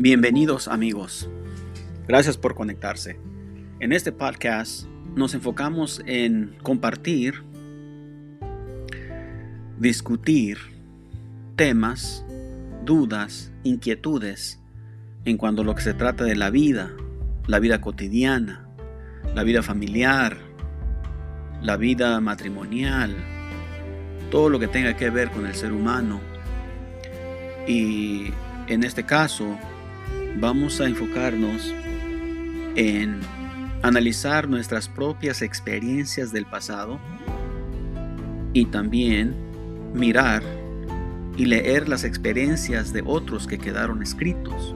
Bienvenidos amigos. Gracias por conectarse. En este podcast nos enfocamos en compartir, discutir temas, dudas, inquietudes en cuanto a lo que se trata de la vida, la vida cotidiana, la vida familiar, la vida matrimonial, todo lo que tenga que ver con el ser humano. Y en este caso, vamos a enfocarnos en analizar nuestras propias experiencias del pasado y también mirar y leer las experiencias de otros que quedaron escritos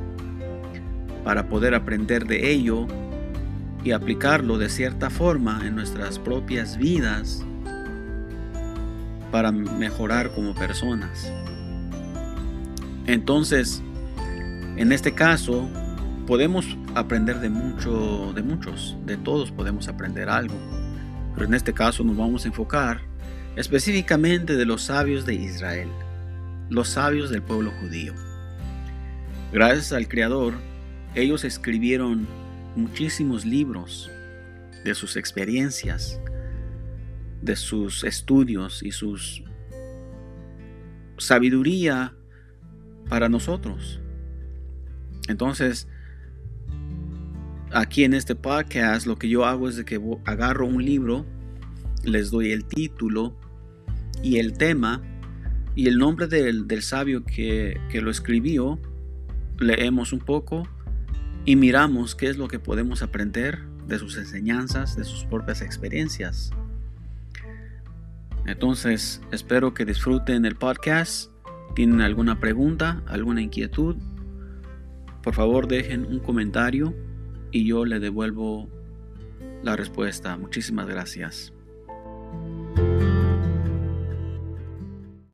para poder aprender de ello y aplicarlo de cierta forma en nuestras propias vidas para mejorar como personas. Entonces, en este caso, podemos aprender de mucho, de muchos, de todos podemos aprender algo. Pero en este caso nos vamos a enfocar específicamente de los sabios de Israel, los sabios del pueblo judío. Gracias al Creador, ellos escribieron muchísimos libros de sus experiencias, de sus estudios y sus sabiduría para nosotros. Entonces, aquí en este podcast lo que yo hago es de que agarro un libro, les doy el título y el tema y el nombre del, sabio que, que lo escribió, leemos un poco y miramos qué es lo que podemos aprender de sus enseñanzas, de sus propias experiencias. Entonces, espero que disfruten el podcast. ¿Tienen alguna pregunta, alguna inquietud? Por favor dejen un comentario y yo le devuelvo la respuesta. Muchísimas gracias.